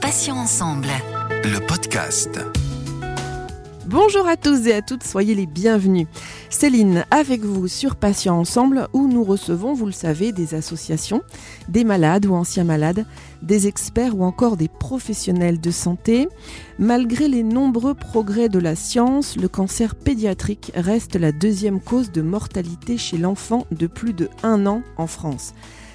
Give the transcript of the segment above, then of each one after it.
Patients ensemble. Le podcast. Bonjour à tous et à toutes, soyez les bienvenus. Céline, avec vous sur Patients Ensemble, où nous recevons, vous le savez, des associations, des malades ou anciens malades, des experts ou encore des professionnels de santé. Malgré les nombreux progrès de la science, le cancer pédiatrique reste la deuxième cause de mortalité chez l'enfant de plus de un an en France.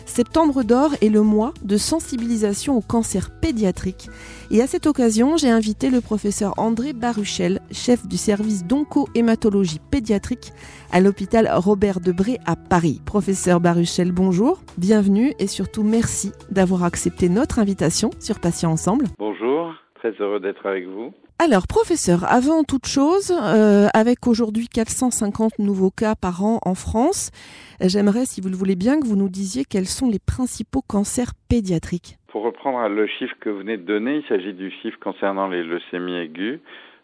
Septembre d'or est le mois de sensibilisation au cancer pédiatrique. Et à cette occasion, j'ai invité le professeur André Baruchel, chef du service d'onco-hématologie pédiatrique à l'hôpital Robert Debré à Paris. Professeur Baruchel, bonjour, bienvenue et surtout merci d'avoir accepté notre invitation sur Patients Ensemble. Bonjour, très heureux d'être avec vous. Alors, professeur, avant toute chose, euh, avec aujourd'hui 450 nouveaux cas par an en France, j'aimerais, si vous le voulez bien, que vous nous disiez quels sont les principaux cancers pédiatriques. Pour reprendre le chiffre que vous venez de donner, il s'agit du chiffre concernant les leucémies aiguës.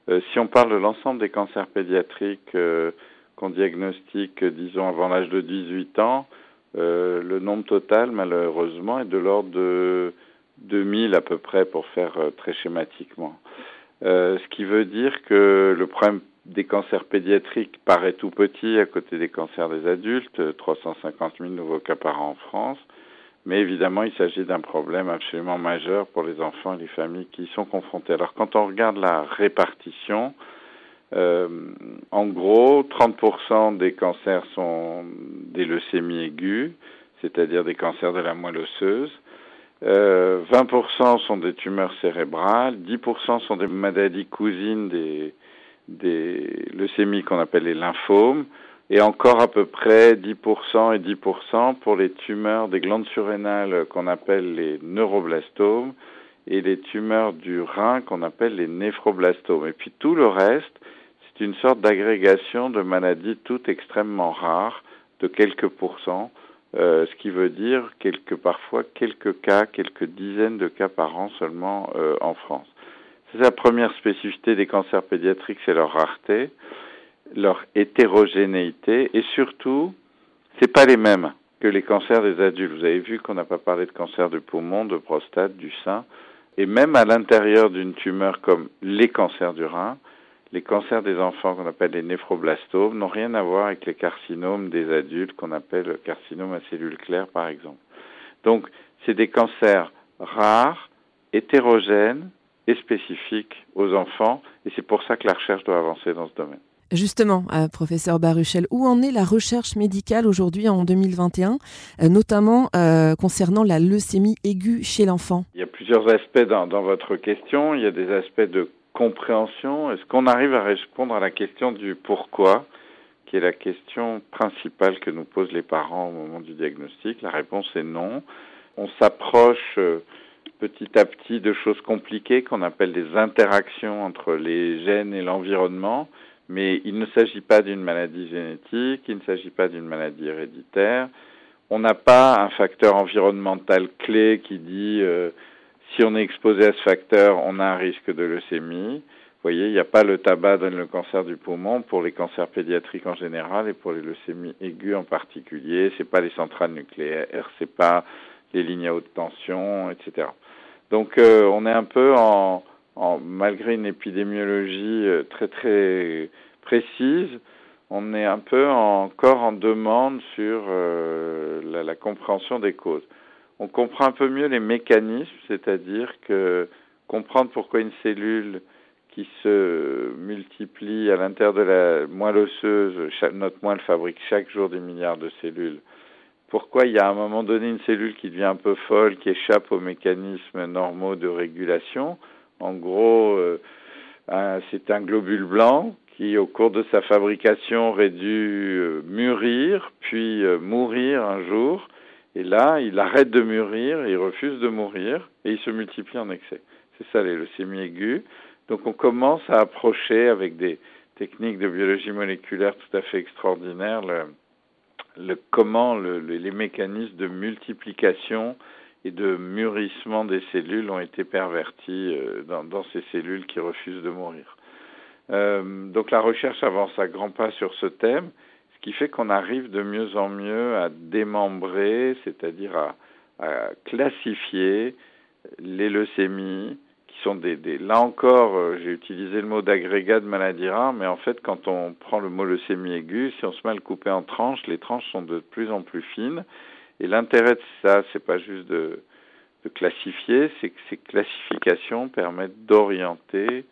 Euh, si on parle de l'ensemble des cancers pédiatriques euh, qu'on diagnostique, disons, avant l'âge de 18 ans, le nombre total, malheureusement, est de l'ordre de 2000 à peu près, pour faire très schématiquement. Euh, ce qui veut dire que le problème des cancers pédiatriques paraît tout petit à côté des cancers des adultes, 350 000 nouveaux cas par an en France. Mais évidemment, il s'agit d'un problème absolument majeur pour les enfants et les familles qui y sont confrontés. Alors, quand on regarde la répartition, euh, en gros, 30% des cancers sont des leucémies aiguës, c'est-à-dire des cancers de la moelle osseuse. Euh, 20% sont des tumeurs cérébrales, 10% sont des maladies cousines des, des leucémies qu'on appelle les lymphomes, et encore à peu près 10% et 10% pour les tumeurs des glandes surrénales qu'on appelle les neuroblastomes et les tumeurs du rein qu'on appelle les néphroblastomes. Et puis tout le reste, c'est une sorte d'agrégation de maladies toutes extrêmement rares, de quelques pourcents, euh, ce qui veut dire quelques, parfois quelques cas, quelques dizaines de cas par an seulement euh, en France. C'est la première spécificité des cancers pédiatriques, c'est leur rareté, leur hétérogénéité et surtout, c'est pas les mêmes que les cancers des adultes. Vous avez vu qu'on n'a pas parlé de cancer du poumon, de prostate, du sein, et même à l'intérieur d'une tumeur comme les cancers du rein, les cancers des enfants qu'on appelle les néphroblastomes n'ont rien à voir avec les carcinomes des adultes qu'on appelle carcinomes à cellules claires par exemple. Donc c'est des cancers rares, hétérogènes et spécifiques aux enfants et c'est pour ça que la recherche doit avancer dans ce domaine. Justement, euh, professeur Baruchel, où en est la recherche médicale aujourd'hui en 2021, euh, notamment euh, concernant la leucémie aiguë chez l'enfant? Il y a plusieurs aspects dans, dans, votre question. Il y a des aspects de compréhension Est-ce qu'on arrive à répondre à la question du pourquoi, qui est la question principale que nous posent les parents au moment du diagnostic? La réponse est non. On s'approche euh, petit à petit de choses compliquées qu'on appelle des interactions entre les gènes et l'environnement, mais il ne s'agit pas d'une maladie génétique, il ne s'agit pas d'une maladie héréditaire. On n'a pas un facteur environnemental clé qui dit euh, si on est exposé à ce facteur, on a un risque de leucémie. Vous voyez, il n'y a pas le tabac donne le cancer du poumon pour les cancers pédiatriques en général et pour les leucémies aiguës en particulier. C'est pas les centrales nucléaires, c'est pas les lignes à haute tension, etc. Donc euh, on est un peu en, malgré une épidémiologie euh, très très précise, on est un peu encore en demande sur euh, la compréhension des causes on comprend un peu mieux les mécanismes, c'est-à-dire que comprendre pourquoi une cellule qui se multiplie à l'intérieur de la moelle osseuse, notre moelle fabrique chaque jour des milliards de cellules, pourquoi il y a à un moment donné une cellule qui devient un peu folle, qui échappe aux mécanismes normaux de régulation? En gros, euh, c'est un globule blanc qui, au cours de sa fabrication, aurait dû euh, mûrir, puis euh, mourir un jour, et là, il arrête de mûrir, il refuse de mourir, et il se multiplie en excès. C'est ça les leucémies aiguës. Donc on commence à approcher avec des techniques de biologie moléculaire tout à fait extraordinaires le, comment le, les mécanismes de multiplication et de mûrissement des cellules ont été pervertis euh, dans, dans, ces cellules qui refusent de mourir. Euh, donc la recherche avance à grands pas sur ce thème qui fait qu'on arrive de mieux en mieux à démembrer, c'est-à-dire à, à classifier les leucémies, qui sont des, des là encore, euh, j'ai utilisé le mot d'agrégat de maladie rare, mais en fait, quand on prend le mot leucémie aiguë, si on se met à le couper en tranches, les tranches sont de plus en plus fines. Et l'intérêt de ça, c'est pas juste de classifier, c'est que ces classifications permettent d'orienter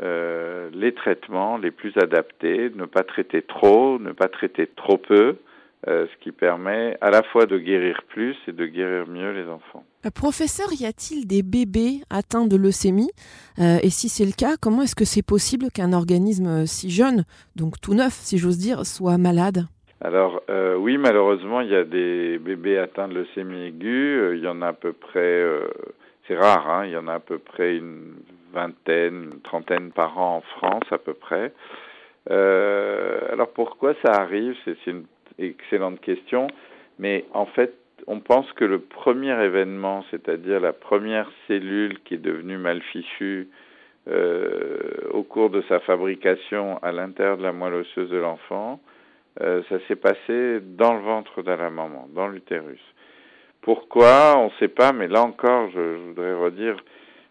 euh, les traitements les plus adaptés, ne pas traiter trop, ne pas traiter trop peu, euh, ce qui permet à la fois de guérir plus et de guérir mieux les enfants. Euh, professeur, y a-t-il des bébés atteints de leucémie? Et si c'est le cas, comment est-ce que c'est possible qu'un organisme si jeune, donc tout neuf si j'ose dire, soit malade? Alors oui, malheureusement, il y a des bébés atteints de leucémie aiguë. Il y en a à peu près, c'est rare, hein, il y en a à peu près une vingtaine, trentaine par an en France à peu près. alors pourquoi ça arrive? C'est une excellente question. Mais en fait, on pense que le premier événement, c'est-à-dire la première cellule qui est devenue mal fichue au cours de sa fabrication à l'intérieur de la moelle osseuse de l'enfant, euh, ça s'est passé dans le ventre de la maman, dans l'utérus. Pourquoi? On ne sait pas, mais là encore, je, voudrais redire,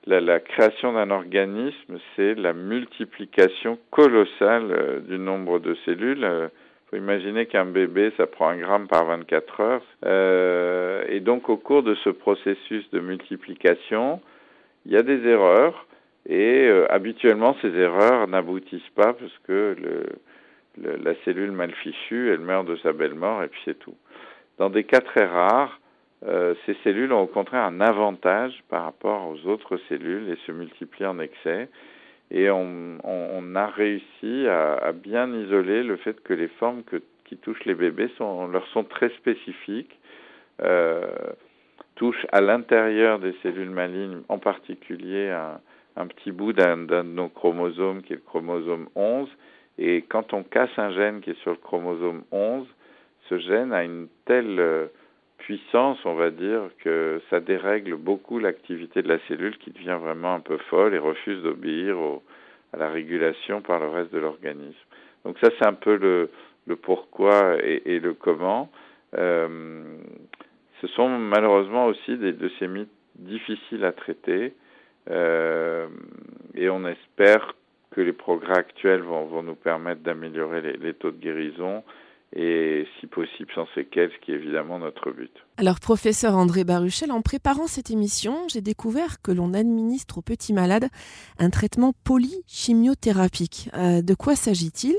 la, création d'un organisme, c'est la multiplication colossale euh, du nombre de cellules. Euh, faut imaginer qu'un bébé, ça prend un gramme par 24 heures. Euh, et donc, au cours de ce processus de multiplication, il y a des erreurs. Et habituellement, ces erreurs n'aboutissent pas parce que la cellule mal fichue, elle meurt de sa belle mort et puis c'est tout. Dans des cas très rares, euh, ces cellules ont au contraire un avantage par rapport aux autres cellules et se multiplient en excès. Et on, on, a réussi à, bien isoler le fait que les formes qui touchent les bébés sont, leur sont très spécifiques, euh, touchent à l'intérieur des cellules malignes, en particulier un, un petit bout d'un de nos chromosomes qui est le chromosome 11, et quand on casse un gène qui est sur le chromosome 11, ce gène a une telle euh, puissance, on va dire, que ça dérègle beaucoup l'activité de la cellule qui devient vraiment un peu folle et refuse d'obéir à la régulation par le reste de l'organisme. Donc ça, c'est un peu le, pourquoi et, le comment. Euh, ce sont malheureusement aussi des leucémies difficiles à traiter euh, et on espère que les progrès actuels vont, nous permettre d'améliorer les, taux de guérison et si possible sans séquelles, ce qui est évidemment notre but. Alors professeur André Baruchel, en préparant cette émission, j'ai découvert que l'on administre aux petits malades un traitement polychimiothérapique. Euh, de quoi s'agit-il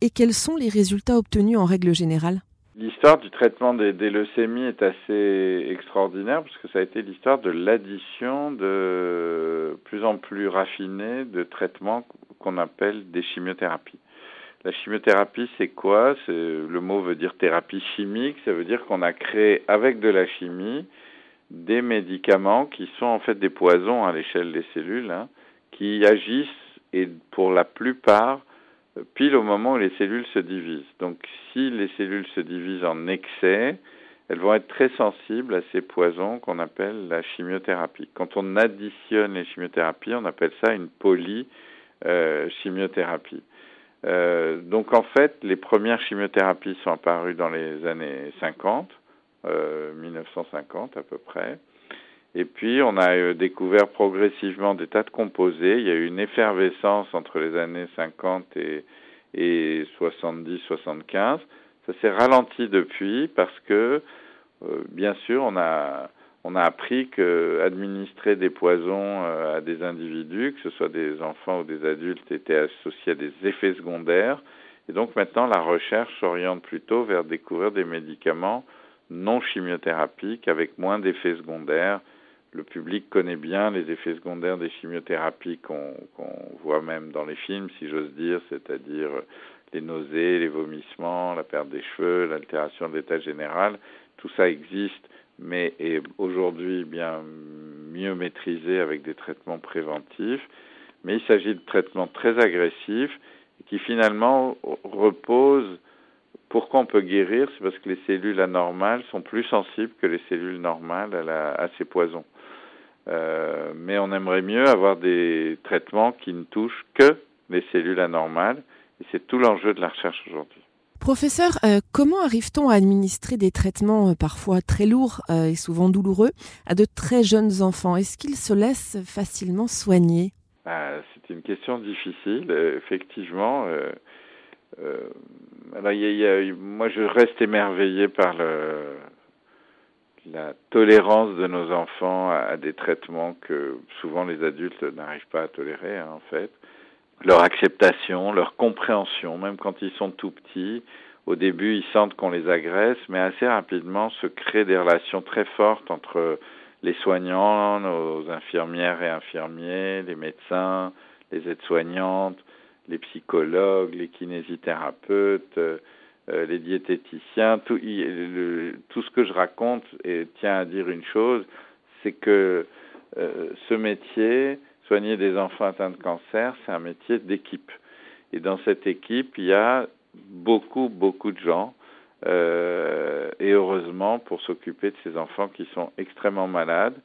et quels sont les résultats obtenus en règle générale? L'histoire du traitement des, des, leucémies est assez extraordinaire parce que ça a été l'histoire de l'addition de plus en plus raffinée de traitements qu'on appelle des chimiothérapies. La chimiothérapie, c'est quoi? Le mot veut dire thérapie chimique. Ça veut dire qu'on a créé avec de la chimie des médicaments qui sont en fait des poisons à l'échelle des cellules, hein, qui agissent et pour la plupart pile au moment où les cellules se divisent. Donc si les cellules se divisent en excès, elles vont être très sensibles à ces poisons qu'on appelle la chimiothérapie. Quand on additionne les chimiothérapies, on appelle ça une polychimiothérapie. Euh, donc en fait, les premières chimiothérapies sont apparues dans les années 50, euh, 1950 à peu près. Et puis, on a euh, découvert progressivement des tas de composés. Il y a eu une effervescence entre les années 50 et, et 70-75. Ça s'est ralenti depuis parce que, euh, bien sûr, on a, on a appris que administrer des poisons euh, à des individus, que ce soit des enfants ou des adultes, était associé à des effets secondaires. Et donc maintenant, la recherche s'oriente plutôt vers découvrir des médicaments non chimiothérapiques avec moins d'effets secondaires le public connaît bien les effets secondaires des chimiothérapies qu'on voit même dans les films, si j'ose dire, c'est-à-dire les nausées, les vomissements, la perte des cheveux, l'altération de l'état général. Tout ça existe, mais est aujourd'hui bien mieux maîtrisé avec des traitements préventifs. Mais il s'agit de traitements très agressifs qui finalement reposent pourquoi on peut guérir? C'est parce que les cellules anormales sont plus sensibles que les cellules normales à, ces poisons. Euh, mais on aimerait mieux avoir des traitements qui ne touchent que les cellules anormales, et c'est tout l'enjeu de la recherche aujourd'hui. Professeur, euh, comment arrive-t-on à administrer des traitements euh, parfois très lourds euh, et souvent douloureux à de très jeunes enfants? Est-ce qu'ils se laissent facilement soigner? Ah, C'est une question difficile, effectivement. moi, je reste émerveillé par la tolérance de nos enfants à, des traitements que souvent les adultes n'arrivent pas à tolérer, hein, en fait. Leur acceptation, leur compréhension, même quand ils sont tout petits. Au début, ils sentent qu'on les agresse, mais assez rapidement se créent des relations très fortes entre les soignants, nos infirmières et infirmiers, les médecins, les aides-soignantes, les psychologues, les kinésithérapeutes, euh, les diététiciens, tout, tout, ce que je raconte et tient à dire une chose, c'est que euh, ce métier, soigner des enfants atteints de cancer, c'est un métier d'équipe. Et dans cette équipe, il y a beaucoup, beaucoup de gens, euh, et heureusement pour s'occuper de ces enfants qui sont extrêmement malades.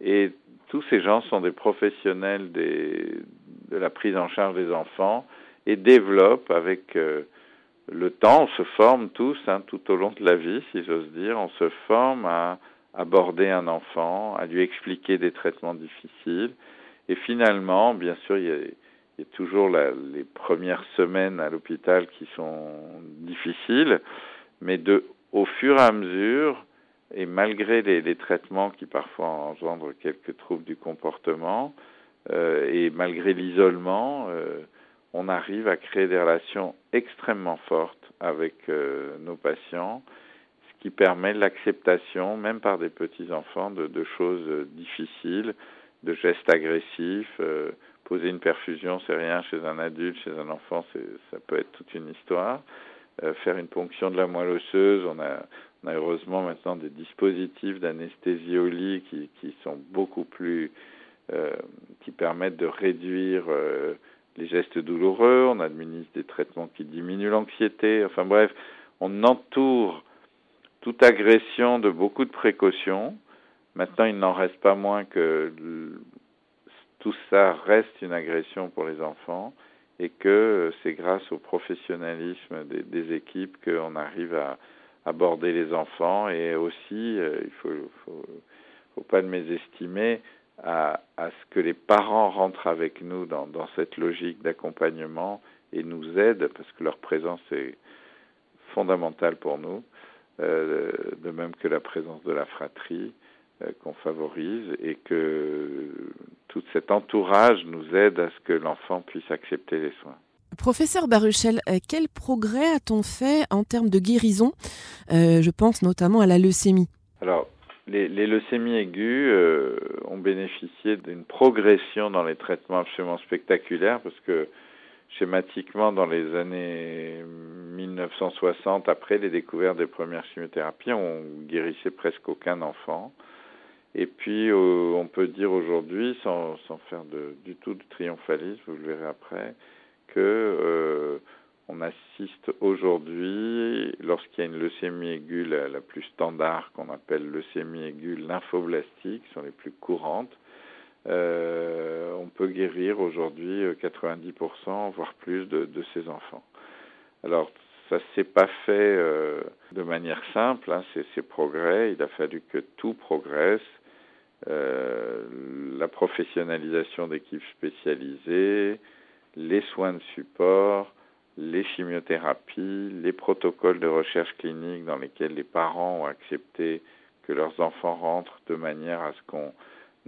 Et tous ces gens sont des professionnels de la prise en charge des enfants et développent avec le temps, on se forme tous, hein, tout au long de la vie, si j'ose dire, on se forme à aborder un enfant, à lui expliquer des traitements difficiles. Et finalement, bien sûr, il y a, toujours les premières semaines à l'hôpital qui sont difficiles, mais de, au fur et à mesure, et malgré les, traitements qui parfois engendrent quelques troubles du comportement, euh, et malgré l'isolement, euh, on arrive à créer des relations extrêmement fortes avec euh, nos patients, ce qui permet l'acceptation, même par des petits-enfants, de, choses difficiles, de gestes agressifs. Euh, poser une perfusion, c'est rien chez un adulte, chez un enfant, ça peut être toute une histoire. Euh, faire une ponction de la moelle osseuse, on a, on heureusement maintenant des dispositifs d'anesthésie au qui, qui sont beaucoup plus, qui permettent de réduire les gestes douloureux, on administre des traitements qui diminuent l'anxiété, enfin bref, on entoure toute agression de beaucoup de précautions. Maintenant, il n'en reste pas moins que tout ça reste une agression pour les enfants et que c'est grâce au professionnalisme des, équipes qu'on arrive à aborder les enfants et aussi, euh, il faut, faut, faut pas le mésestimer, à, à, ce que les parents rentrent avec nous dans, cette logique d'accompagnement et nous aident, parce que leur présence est fondamentale pour nous, euh, de même que la présence de la fratrie qu'on favorise, et que tout cet entourage nous aide à ce que l'enfant puisse accepter les soins. Professeur Baruchel, euh, quel progrès a-t-on fait en termes de guérison Je pense notamment à la leucémie? Alors, les, leucémies aiguës euh, ont bénéficié d'une progression dans les traitements absolument spectaculaire parce que schématiquement dans les années 1960, après les découvertes des premières chimiothérapies, on guérissait presque aucun enfant. Et puis euh, on peut dire aujourd'hui, sans, faire du tout de triomphalisme, vous le verrez après, que euh, on assiste aujourd'hui, lorsqu'il y a une leucémie aiguë, la, plus standard qu'on appelle leucémie aiguë lymphoblastique, sont les plus courantes, euh, on peut guérir aujourd'hui 90%, euh, voire plus, de, ces enfants. Alors, ça ne s'est pas fait de manière simple, hein, ces progrès, il a fallu que tout progresse, la professionnalisation d'équipes spécialisées, les soins de support, les chimiothérapies, les protocoles de recherche clinique dans lesquels les parents ont accepté que leurs enfants rentrent de manière à ce qu'on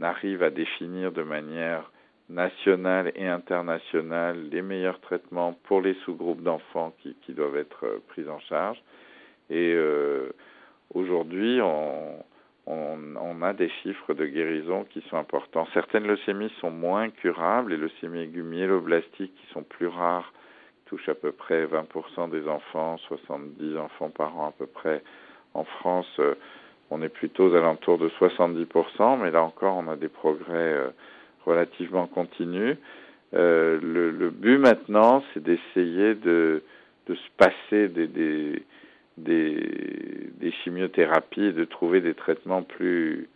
arrive à définir de manière nationale et internationale les meilleurs traitements pour les sous-groupes d'enfants qui, doivent être euh, pris en charge. Et euh, aujourd'hui, on, on, a des chiffres de guérison qui sont importants. Certaines leucémies sont moins curables, les leucémies aiguës myéloblastiques qui sont plus rares touche à peu près 20% des enfants, 70 enfants par an à peu près. En France, euh, on est plutôt aux alentours de 70%, mais là encore, on a des progrès euh, relativement continus. Euh, le, but maintenant, c'est d'essayer de, se passer des, des, chimiothérapies et de trouver des traitements plus,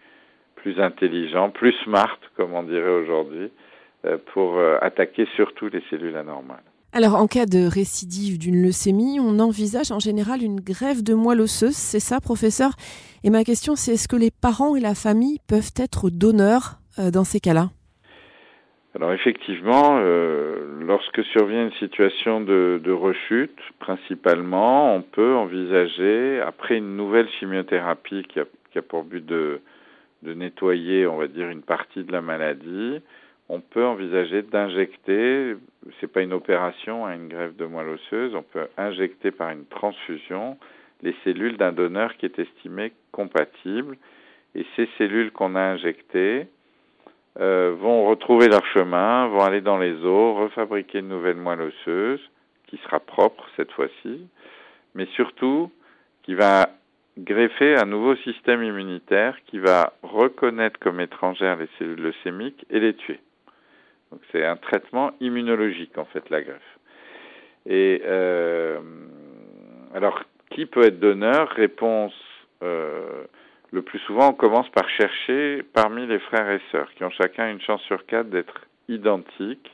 plus intelligents, plus smart, comme on dirait aujourd'hui, pour attaquer surtout les cellules anormales. Alors, en cas de récidive d'une leucémie, on envisage en général une grève de moelle osseuse, c'est ça, professeur? Et ma question, c'est est-ce que les parents et la famille peuvent être donneurs euh, dans ces cas-là? Alors effectivement, euh, lorsque survient une situation de, de, rechute, principalement, on peut envisager, après une nouvelle chimiothérapie qui a, qui a pour but de, de nettoyer, on va dire, une partie de la maladie, on peut envisager d'injecter, c'est pas une opération, hein, une greffe de moelle osseuse, on peut injecter par une transfusion les cellules d'un donneur qui est estimé compatible. Et ces cellules qu'on a injectées euh, vont retrouver leur chemin, vont aller dans les os, refabriquer une nouvelle moelle osseuse qui sera propre cette fois-ci, mais surtout qui va greffer un nouveau système immunitaire qui va reconnaître comme étrangères les cellules leucémiques et les tuer. Donc c'est un traitement immunologique en fait la greffe. Et euh, alors qui peut être donneur? Réponse euh, le plus souvent on commence par chercher parmi les frères et sœurs qui ont chacun une chance sur quatre d'être identiques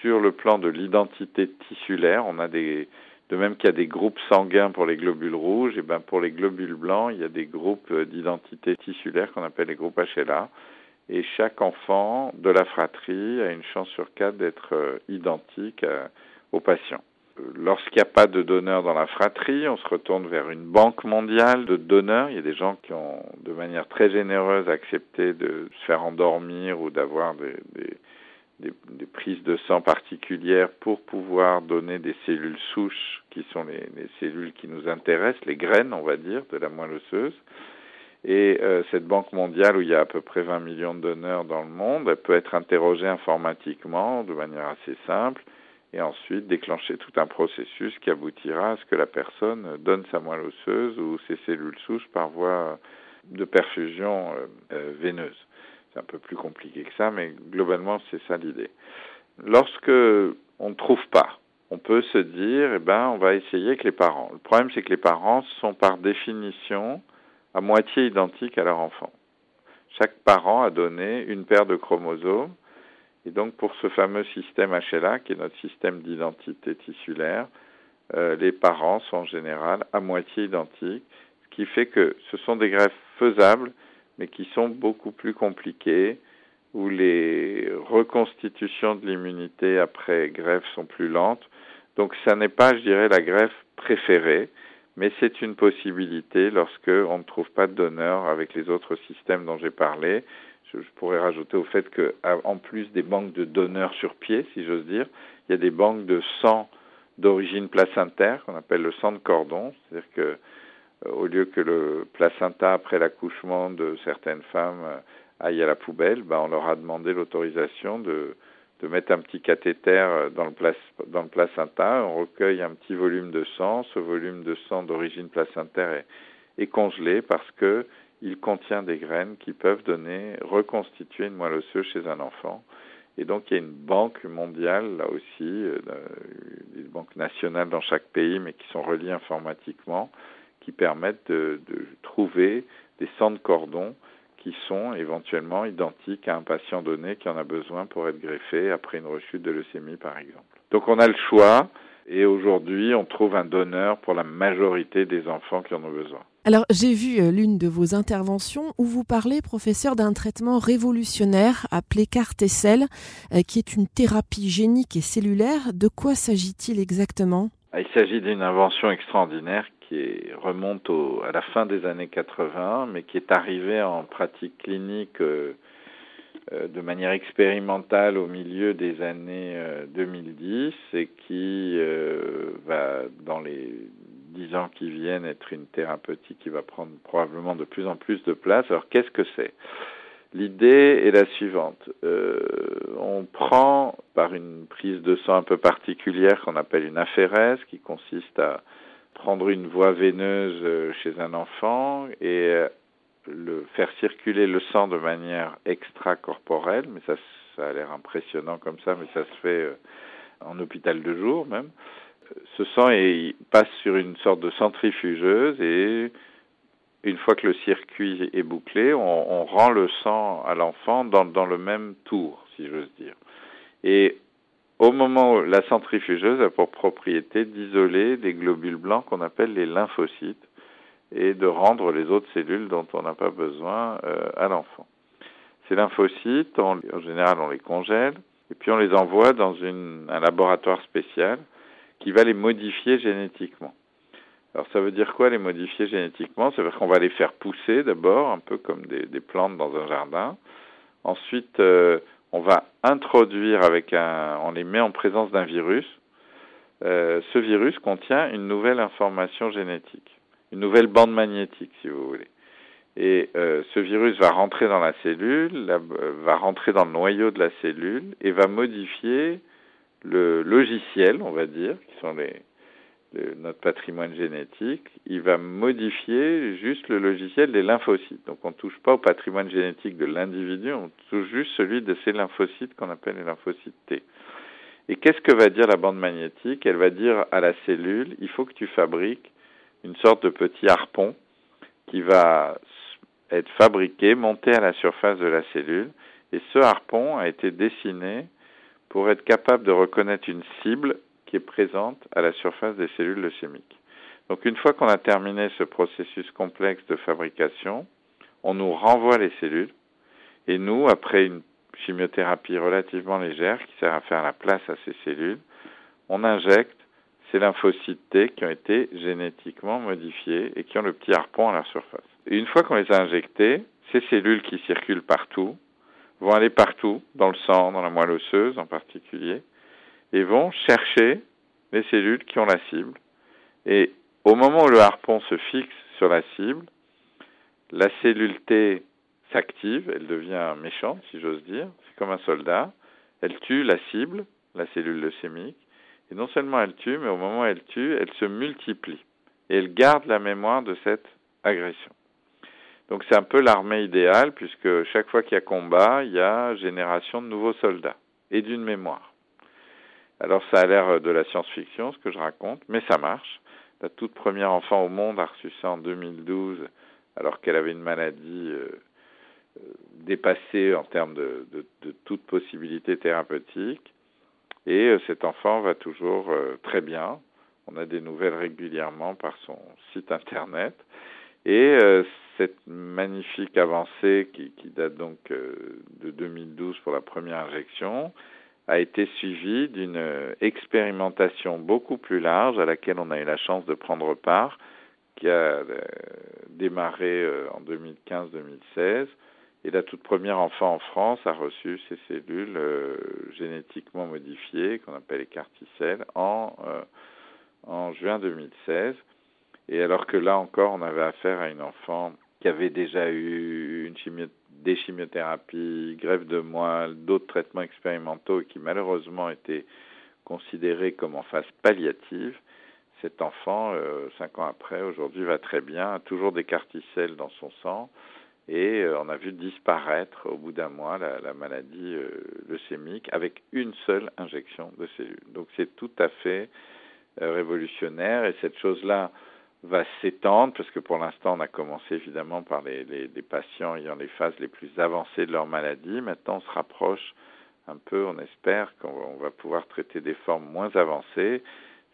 sur le plan de l'identité tissulaire. On a des de même qu'il y a des groupes sanguins pour les globules rouges, et ben pour les globules blancs, il y a des groupes d'identité tissulaire qu'on appelle les groupes HLA et chaque enfant de la fratrie a une chance sur quatre d'être euh, identique euh, au patient. Lorsqu'il n'y a pas de donneur dans la fratrie, on se retourne vers une banque mondiale de donneurs. Il y a des gens qui ont, de manière très généreuse, accepté de se faire endormir ou d'avoir des, prises de sang particulières pour pouvoir donner des cellules souches qui sont les, les cellules qui nous intéressent, les graines, on va dire, de la moelle osseuse. Et euh, cette banque mondiale, où il y a à peu près 20 millions de donneurs dans le monde, elle peut être interrogée informatiquement de manière assez simple et ensuite déclencher tout un processus qui aboutira à ce que la personne donne sa moelle osseuse ou ses cellules souches par voie de perfusion euh, euh, veineuse. C'est un peu plus compliqué que ça, mais globalement, c'est ça l'idée. Lorsque on ne trouve pas, on peut se dire, eh ben, on va essayer avec les parents. Le problème, c'est que les parents sont par définition à moitié identiques à leur enfant. Chaque parent a donné une paire de chromosomes et donc pour ce fameux système HLA, qui est notre système d'identité tissulaire, euh, les parents sont en général à moitié identiques, ce qui fait que ce sont des greffes faisables, mais qui sont beaucoup plus compliquées, où les reconstitutions de l'immunité après greffe sont plus lentes. Donc ça n'est pas, je dirais, la greffe préférée, mais c'est une possibilité lorsque on ne trouve pas de donneur avec les autres systèmes dont j'ai parlé. Je, pourrais rajouter au fait que, en plus des banques de donneurs sur pied, si j'ose dire, il y a des banques de sang d'origine placentaire qu'on appelle le sang de cordon, c'est-à-dire que euh, au lieu que le placenta après l'accouchement de certaines femmes euh, aille à la poubelle, ben, on leur a demandé l'autorisation de mettre un petit cathéter dans le, dans le placenta, on recueille un petit volume de sang, ce volume de sang d'origine placentaire est, congelé parce que il contient des graines qui peuvent donner, reconstituer une moelle osseuse chez un enfant. Et donc il y a une banque mondiale là aussi, euh, des banques nationales dans chaque pays, mais qui sont reliées informatiquement, qui permettent de, de trouver des sangs de cordon qui sont éventuellement identiques à un patient donné qui en a besoin pour être greffé après une rechute de leucémie, par exemple. Donc on a le choix et aujourd'hui on trouve un donneur pour la majorité des enfants qui en ont besoin. Alors j'ai vu euh, l'une de vos interventions où vous parlez, professeur, d'un traitement révolutionnaire appelé CAR-T-cell, euh, qui est une thérapie génique et cellulaire. De quoi s'agit-il exactement? Il s'agit d'une invention extraordinaire qui remonte au, à la fin des années 80, mais qui est arrivé en pratique clinique euh, de manière expérimentale au milieu des années 2010 euh, et qui va, dans les dix ans qui viennent, être une thérapeutique qui va prendre probablement de plus en plus de place. Alors qu'est-ce que c'est? L'idée est la suivante. Euh, on prend par une prise de sang un peu particulière qu'on appelle une aphérèse, qui consiste à prendre une voie veineuse euh, chez un enfant et euh, le, faire circuler le sang de manière extracorporelle, mais ça, ça a l'air impressionnant comme ça, mais ça se fait en hôpital de jour même. Ce sang est, passe sur une sorte de centrifugeuse et une fois que le circuit est bouclé, on, on rend le sang à l'enfant dans, le même tour, si j'ose dire. Et au moment où la centrifugeuse a pour propriété d'isoler des globules blancs qu'on appelle les lymphocytes et de rendre les autres cellules dont on n'a pas besoin euh, à l'enfant. Ces lymphocytes, en général, on les congèle et puis on les envoie dans une, un laboratoire spécial qui va les modifier génétiquement. Alors ça veut dire quoi les modifier génétiquement? Ça veut dire qu'on va les faire pousser d'abord, un peu comme des, plantes dans un jardin. Ensuite, euh, on va introduire avec un, on les met en présence d'un virus. Euh, ce virus contient une nouvelle information génétique, une nouvelle bande magnétique, si vous voulez. Et euh, ce virus va rentrer dans la cellule, va rentrer dans le noyau de la cellule et va modifier le logiciel, on va dire, qui sont les, le, notre patrimoine génétique, il va modifier juste le logiciel des lymphocytes. Donc on ne touche pas au patrimoine génétique de l'individu, on touche juste celui de ces lymphocytes qu'on appelle les lymphocytes T. Et qu'est-ce que va dire la bande magnétique? Elle va dire à la cellule, il faut que tu fabriques une sorte de petit harpon qui va être fabriqué, monté à la surface de la cellule. Et ce harpon a été dessiné pour être capable de reconnaître une cible qui est présente à la surface des cellules leucémiques. Donc une fois qu'on a terminé ce processus complexe de fabrication, on nous renvoie les cellules et nous, après une chimiothérapie relativement légère qui sert à faire la place à ces cellules, on injecte ces lymphocytes T qui ont été génétiquement modifiés et qui ont le petit harpon à leur surface. Une fois qu'on les a injectés, ces cellules qui circulent partout vont aller partout, dans le sang, dans la moelle osseuse en particulier, et vont chercher les cellules qui ont la cible. Et au moment où le harpon se fixe sur la cible, la cellule T s'active, elle devient méchante, si j'ose dire, c'est comme un soldat, elle tue la cible, la cellule leucémique, et non seulement elle tue, mais au moment où elle tue, elle se multiplie, et elle garde la mémoire de cette agression. Donc c'est un peu l'armée idéale, puisque chaque fois qu'il y a combat, il y a génération de nouveaux soldats, et d'une mémoire. Alors ça a l'air de la science-fiction ce que je raconte, mais ça marche. La toute première enfant au monde a reçu ça en 2012 alors qu'elle avait une maladie euh, euh, dépassée en termes de, de, de, toute possibilité thérapeutique. Et euh, cet enfant va toujours euh, très bien. On a des nouvelles régulièrement par son site internet. Et euh, cette magnifique avancée qui, date donc de 2012 pour la première injection, a été suivi d'une expérimentation beaucoup plus large à laquelle on a eu la chance de prendre part, qui a euh, démarré euh, en 2015-2016. Et la toute première enfant en France a reçu ces cellules euh, génétiquement modifiées, qu'on appelle les carticelles, en, en juin 2016. Et alors que là encore, on avait affaire à une enfant qui avait déjà eu une des chimiothérapies, greffe de moelle, d'autres traitements expérimentaux qui malheureusement étaient considérés comme en phase palliative, cet enfant, euh, cinq ans après, aujourd'hui va très bien, a toujours des carticelles dans son sang et euh, on a vu disparaître au bout d'un mois la, la maladie euh, leucémique avec une seule injection de cellules. Donc c'est tout à fait euh, révolutionnaire et cette chose-là, va s'étendre, parce que pour l'instant, on a commencé évidemment par les, les, patients ayant les phases les plus avancées de leur maladie. Maintenant, on se rapproche un peu, on espère qu'on va pouvoir traiter des formes moins avancées.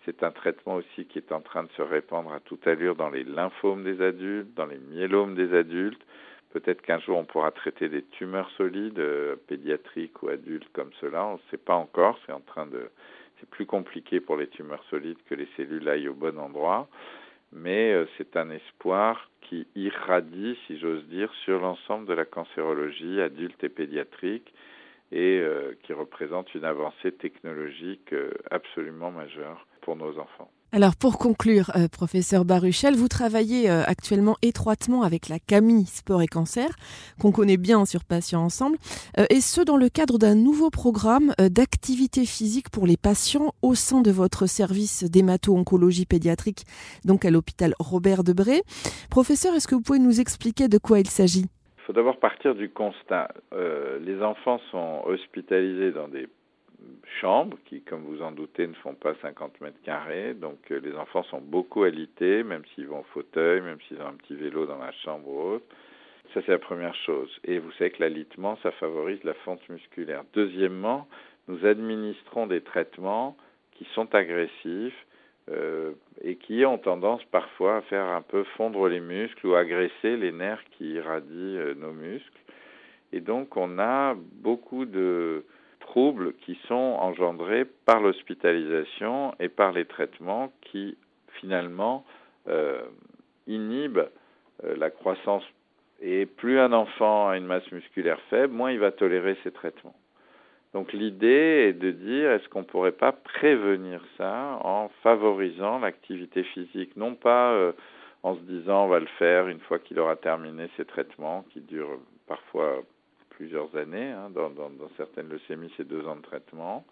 C'est un traitement aussi qui est en train de se répandre à toute allure dans les lymphomes des adultes, dans les myélomes des adultes. Peut-être qu'un jour on pourra traiter des tumeurs solides, euh, pédiatriques ou adultes comme cela. On ne sait pas encore. C'est en train de, c'est plus compliqué pour les tumeurs solides que les cellules aillent au bon endroit mais euh, c'est un espoir qui irradie, si j'ose dire, sur l'ensemble de la cancérologie adulte et pédiatrique et euh, qui représente une avancée technologique euh, absolument majeure pour nos enfants. Alors pour conclure, euh, professeur Baruchel, vous travaillez euh, actuellement étroitement avec la Camille Sport et Cancer, qu'on connaît bien sur Patients Ensemble, euh, et ce dans le cadre d'un nouveau programme d'activité physique pour les patients au sein de votre service d'hémato-oncologie pédiatrique, donc à l'hôpital Robert Debré. Professeur, est-ce que vous pouvez nous expliquer de quoi il s'agit? Il faut d'abord partir du constat. Les enfants sont hospitalisés dans des chambres qui, comme vous en doutez, ne font pas 50 mètres carrés. Donc euh, les enfants sont beaucoup alités, même s'ils vont au fauteuil, même s'ils ont un petit vélo dans la chambre ou autre. Ça, c'est la première chose. Et vous savez que l'alitement, ça favorise la fonte musculaire. Deuxièmement, nous administrons des traitements qui sont agressifs euh, et qui ont tendance parfois à faire un peu fondre les muscles ou agresser les nerfs qui irradient euh, nos muscles. Et donc on a beaucoup de troubles qui sont engendrés par l'hospitalisation et par les traitements qui finalement euh, inhibent euh, la croissance. Et plus un enfant a une masse musculaire faible, moins il va tolérer ces traitements. Donc l'idée est de dire est-ce qu'on ne pourrait pas prévenir ça en favorisant l'activité physique, non pas euh, en se disant on va le faire une fois qu'il aura terminé ses traitements qui durent parfois plusieurs années, hein, dans, certaines leucémies c'est deux ans de traitement,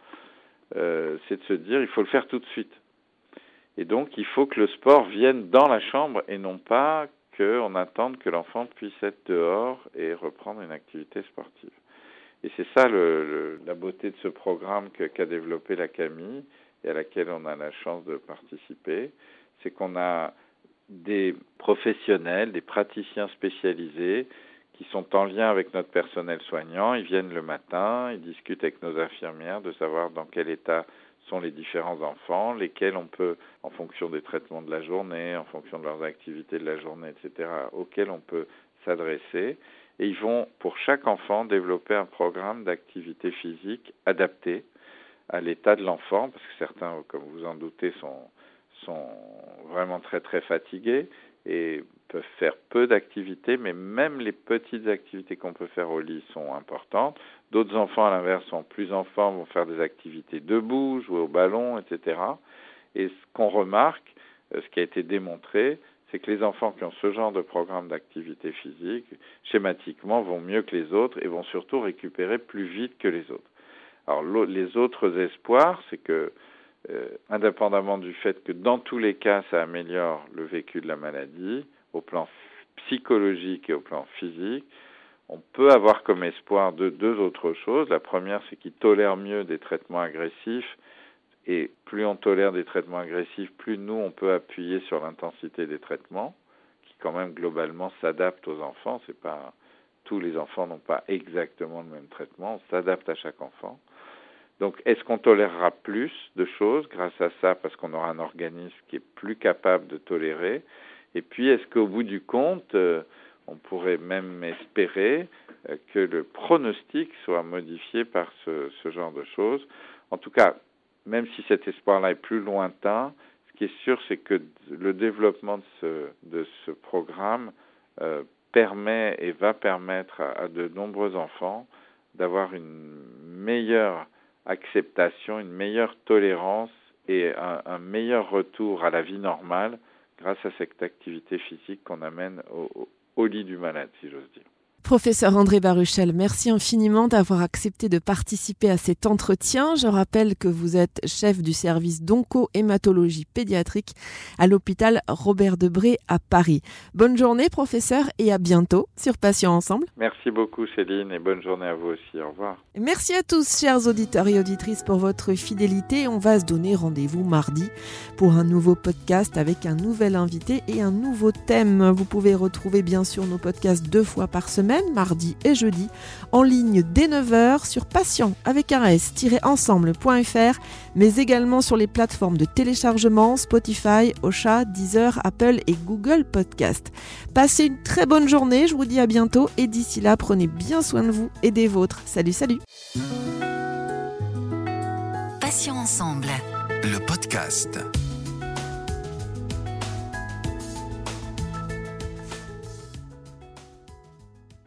euh, c'est de se dire il faut le faire tout de suite. Et donc il faut que le sport vienne dans la chambre et non pas qu'on attende que l'enfant puisse être dehors et reprendre une activité sportive. Et c'est ça la beauté de ce programme qu'a développé la Camille et à laquelle on a la chance de participer, c'est qu'on a des professionnels, des praticiens spécialisés qui sont en lien avec notre personnel soignant. Ils viennent le matin, ils discutent avec nos infirmières de savoir dans quel état sont les différents enfants, lesquels on peut, en fonction des traitements de la journée, en fonction de leurs activités de la journée, etc., auxquels on peut s'adresser et ils vont, pour chaque enfant, développer un programme d'activité physique adapté à l'état de l'enfant, parce que certains, comme vous en doutez, sont, sont vraiment très très fatigués et peuvent faire peu d'activités, mais même les petites activités qu'on peut faire au lit sont importantes. D'autres enfants, à l'inverse, sont plus en forme, vont faire des activités debout, jouer au ballon, etc. Et ce qu'on remarque, euh, ce qui a été démontré, c'est que les enfants qui ont ce genre de programme d'activité physique, schématiquement, vont mieux que les autres et vont surtout récupérer plus vite que les autres. Alors les autres espoirs, c'est que, euh, indépendamment du fait que dans tous les cas, ça améliore le vécu de la maladie, au plan psychologique et au plan physique, on peut avoir comme espoir de deux autres choses. La première, c'est qu'ils tolèrent mieux des traitements agressifs et plus on tolère des traitements agressifs, plus nous, on peut appuyer sur l'intensité des traitements, qui quand même globalement s'adaptent aux enfants. C'est pas tous les enfants n'ont pas exactement le même traitement, on s'adapte à chaque enfant. Donc, est-ce qu'on tolérera plus de choses grâce à ça parce qu'on aura un organisme qui est plus capable de tolérer? Et puis, est-ce qu'au bout du compte, euh, on pourrait même espérer euh, que le pronostic soit modifié par ce, genre de choses? En tout cas, même si cet espoir-là est plus lointain, ce qui est sûr, c'est que le développement de ce, programme euh, permet et va permettre à de nombreux enfants d'avoir une meilleure acceptation, une meilleure tolérance et un, meilleur retour à la vie normale grâce à cette activité physique qu'on amène au, au lit du malade, si j'ose dire. Professeur André Baruchel, merci infiniment d'avoir accepté de participer à cet entretien. Je rappelle que vous êtes chef du service d'onco-hématologie pédiatrique à l'hôpital Robert Debré à Paris. Bonne journée, professeur, et à bientôt sur Patients Ensemble. Merci beaucoup, Céline, et bonne journée à vous aussi. Au revoir. Merci à tous, chers auditeurs et auditrices, pour votre fidélité. On va se donner rendez-vous mardi pour un nouveau podcast avec un nouvel invité et un nouveau thème. Vous pouvez retrouver bien sûr nos podcasts deux fois par mardi et jeudi, en ligne dès 9h sur patient avec un s-ensemble.fr, mais également sur les plateformes de téléchargement Spotify, Ocha, Deezer, Apple et Google Podcast. Passez une très bonne journée, je vous dis à bientôt et d'ici là, prenez bien soin de vous et des vôtres. Salut, salut. Patient ensemble. Le podcast.